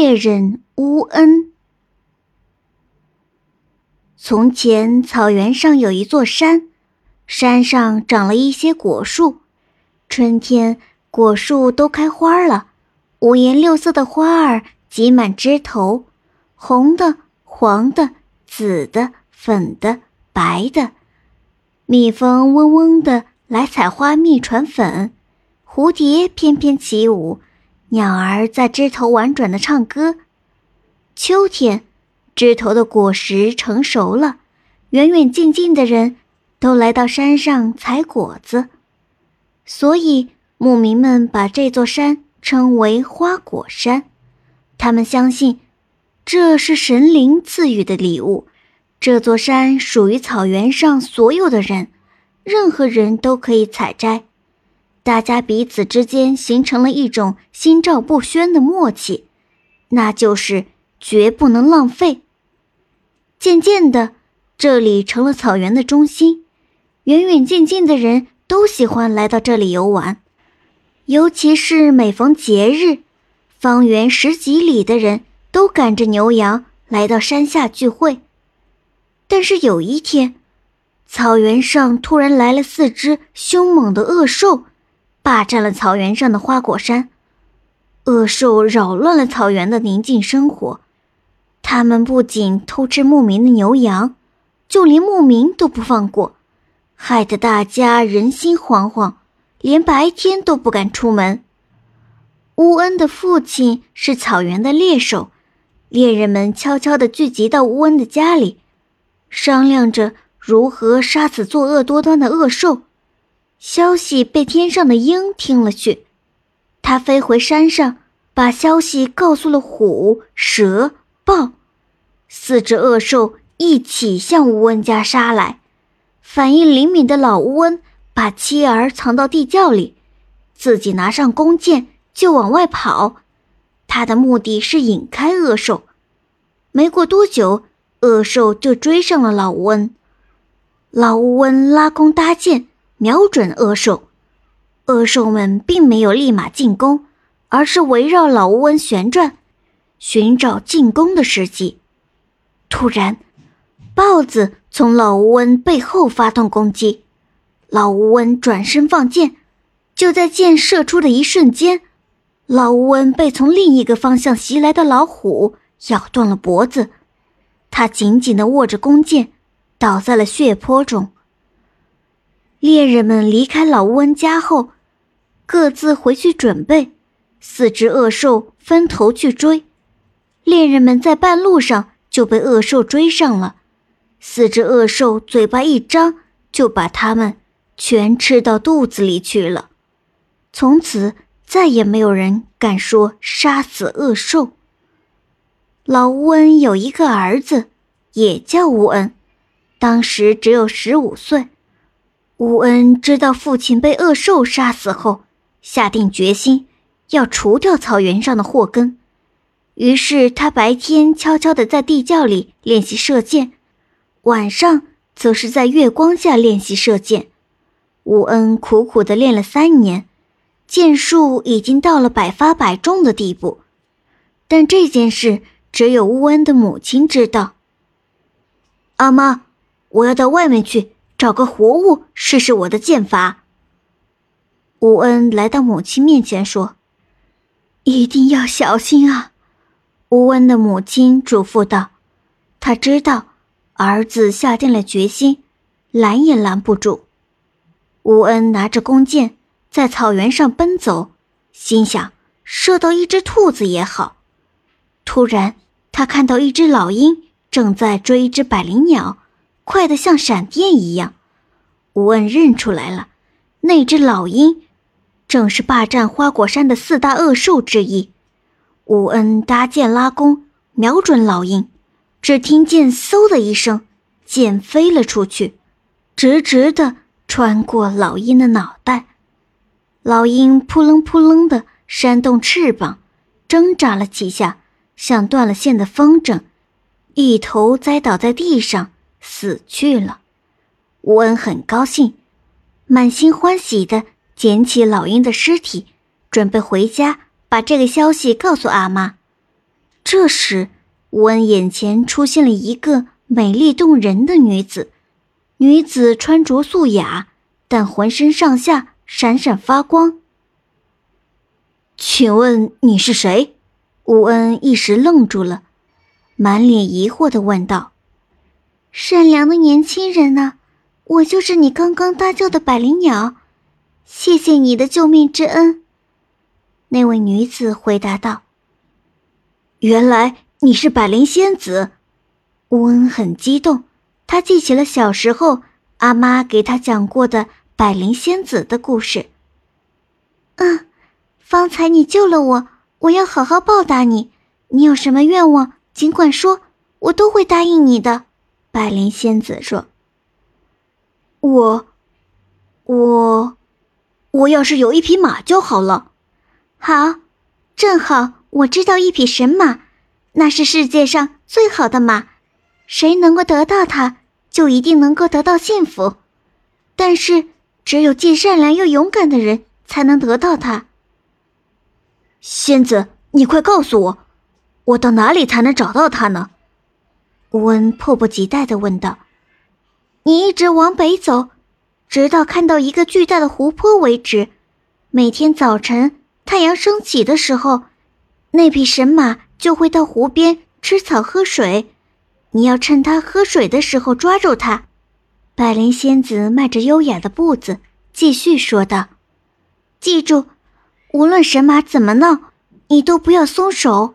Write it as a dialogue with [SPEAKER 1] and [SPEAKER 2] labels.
[SPEAKER 1] 猎人乌恩。从前，草原上有一座山，山上长了一些果树。春天，果树都开花了，五颜六色的花儿挤满枝头，红的、黄的、紫的、粉的、白的。蜜蜂嗡嗡的来采花蜜传粉，蝴蝶翩翩起舞。鸟儿在枝头婉转的唱歌。秋天，枝头的果实成熟了，远远近近的人都来到山上采果子，所以牧民们把这座山称为花果山。他们相信，这是神灵赐予的礼物。这座山属于草原上所有的人，任何人都可以采摘。大家彼此之间形成了一种心照不宣的默契，那就是绝不能浪费。渐渐的，这里成了草原的中心，远远近近的人都喜欢来到这里游玩，尤其是每逢节日，方圆十几里的人都赶着牛羊来到山下聚会。但是有一天，草原上突然来了四只凶猛的恶兽。霸占了草原上的花果山，恶兽扰乱了草原的宁静生活。他们不仅偷吃牧民的牛羊，就连牧民都不放过，害得大家人心惶惶，连白天都不敢出门。乌恩的父亲是草原的猎手，猎人们悄悄地聚集到乌恩的家里，商量着如何杀死作恶多端的恶兽。消息被天上的鹰听了去，它飞回山上，把消息告诉了虎、蛇、豹，四只恶兽一起向乌恩家杀来。反应灵敏的老乌恩把妻儿藏到地窖里，自己拿上弓箭就往外跑。他的目的是引开恶兽。没过多久，恶兽就追上了老乌恩。老乌恩拉弓搭箭。瞄准恶兽，恶兽们并没有立马进攻，而是围绕老乌恩旋转，寻找进攻的时机。突然，豹子从老乌恩背后发动攻击，老乌恩转身放箭，就在箭射出的一瞬间，老乌恩被从另一个方向袭来的老虎咬断了脖子，他紧紧地握着弓箭，倒在了血泊中。猎人们离开老乌恩家后，各自回去准备。四只恶兽分头去追，猎人们在半路上就被恶兽追上了。四只恶兽嘴巴一张，就把它们全吃到肚子里去了。从此再也没有人敢说杀死恶兽。老乌恩有一个儿子，也叫乌恩，当时只有十五岁。乌恩知道父亲被恶兽杀死后，下定决心要除掉草原上的祸根。于是他白天悄悄地在地窖里练习射箭，晚上则是在月光下练习射箭。乌恩苦苦地练了三年，箭术已经到了百发百中的地步。但这件事只有乌恩的母亲知道。阿妈，我要到外面去。找个活物试试我的剑法。吴恩来到母亲面前说：“一定要小心啊！”吴恩的母亲嘱咐道：“他知道儿子下定了决心，拦也拦不住。”吴恩拿着弓箭在草原上奔走，心想射到一只兔子也好。突然，他看到一只老鹰正在追一只百灵鸟。快得像闪电一样，吴恩认出来了，那只老鹰正是霸占花果山的四大恶兽之一。吴恩搭箭拉弓，瞄准老鹰，只听见“嗖”的一声，箭飞了出去，直直的穿过老鹰的脑袋。老鹰扑棱扑棱的扇动翅膀，挣扎了几下，像断了线的风筝，一头栽倒在地上。死去了，吴恩很高兴，满心欢喜的捡起老鹰的尸体，准备回家把这个消息告诉阿妈。这时，吴恩眼前出现了一个美丽动人的女子。女子穿着素雅，但浑身上下闪闪发光。
[SPEAKER 2] 请问你是谁？
[SPEAKER 1] 吴恩一时愣住了，满脸疑惑的问道：“善良的年轻人呢？我就是你刚刚搭救的百灵鸟，谢谢你的救命之恩。”那位女子回答道：“
[SPEAKER 2] 原来你是百灵仙子。”
[SPEAKER 1] 乌恩很激动。他记起了小时候阿妈给他讲过的百灵仙子的故事。嗯，方才你救了我，我要好好报答你。你有什么愿望，尽管说，我都会答应你的。百灵仙子说：“
[SPEAKER 2] 我，我，我要是有一匹马就好了。
[SPEAKER 1] 好，正好我知道一匹神马，那是世界上最好的马。”谁能够得到它，就一定能够得到幸福。但是，只有既善良又勇敢的人才能得到它。
[SPEAKER 2] 仙子，你快告诉我，我到哪里才能找到它呢？
[SPEAKER 1] 吴恩迫不及待的问道。你一直往北走，直到看到一个巨大的湖泊为止。每天早晨太阳升起的时候，那匹神马就会到湖边吃草喝水。你要趁它喝水的时候抓住它。百灵仙子迈着优雅的步子，继续说道：“记住，无论神马怎么闹，你都不要松手。”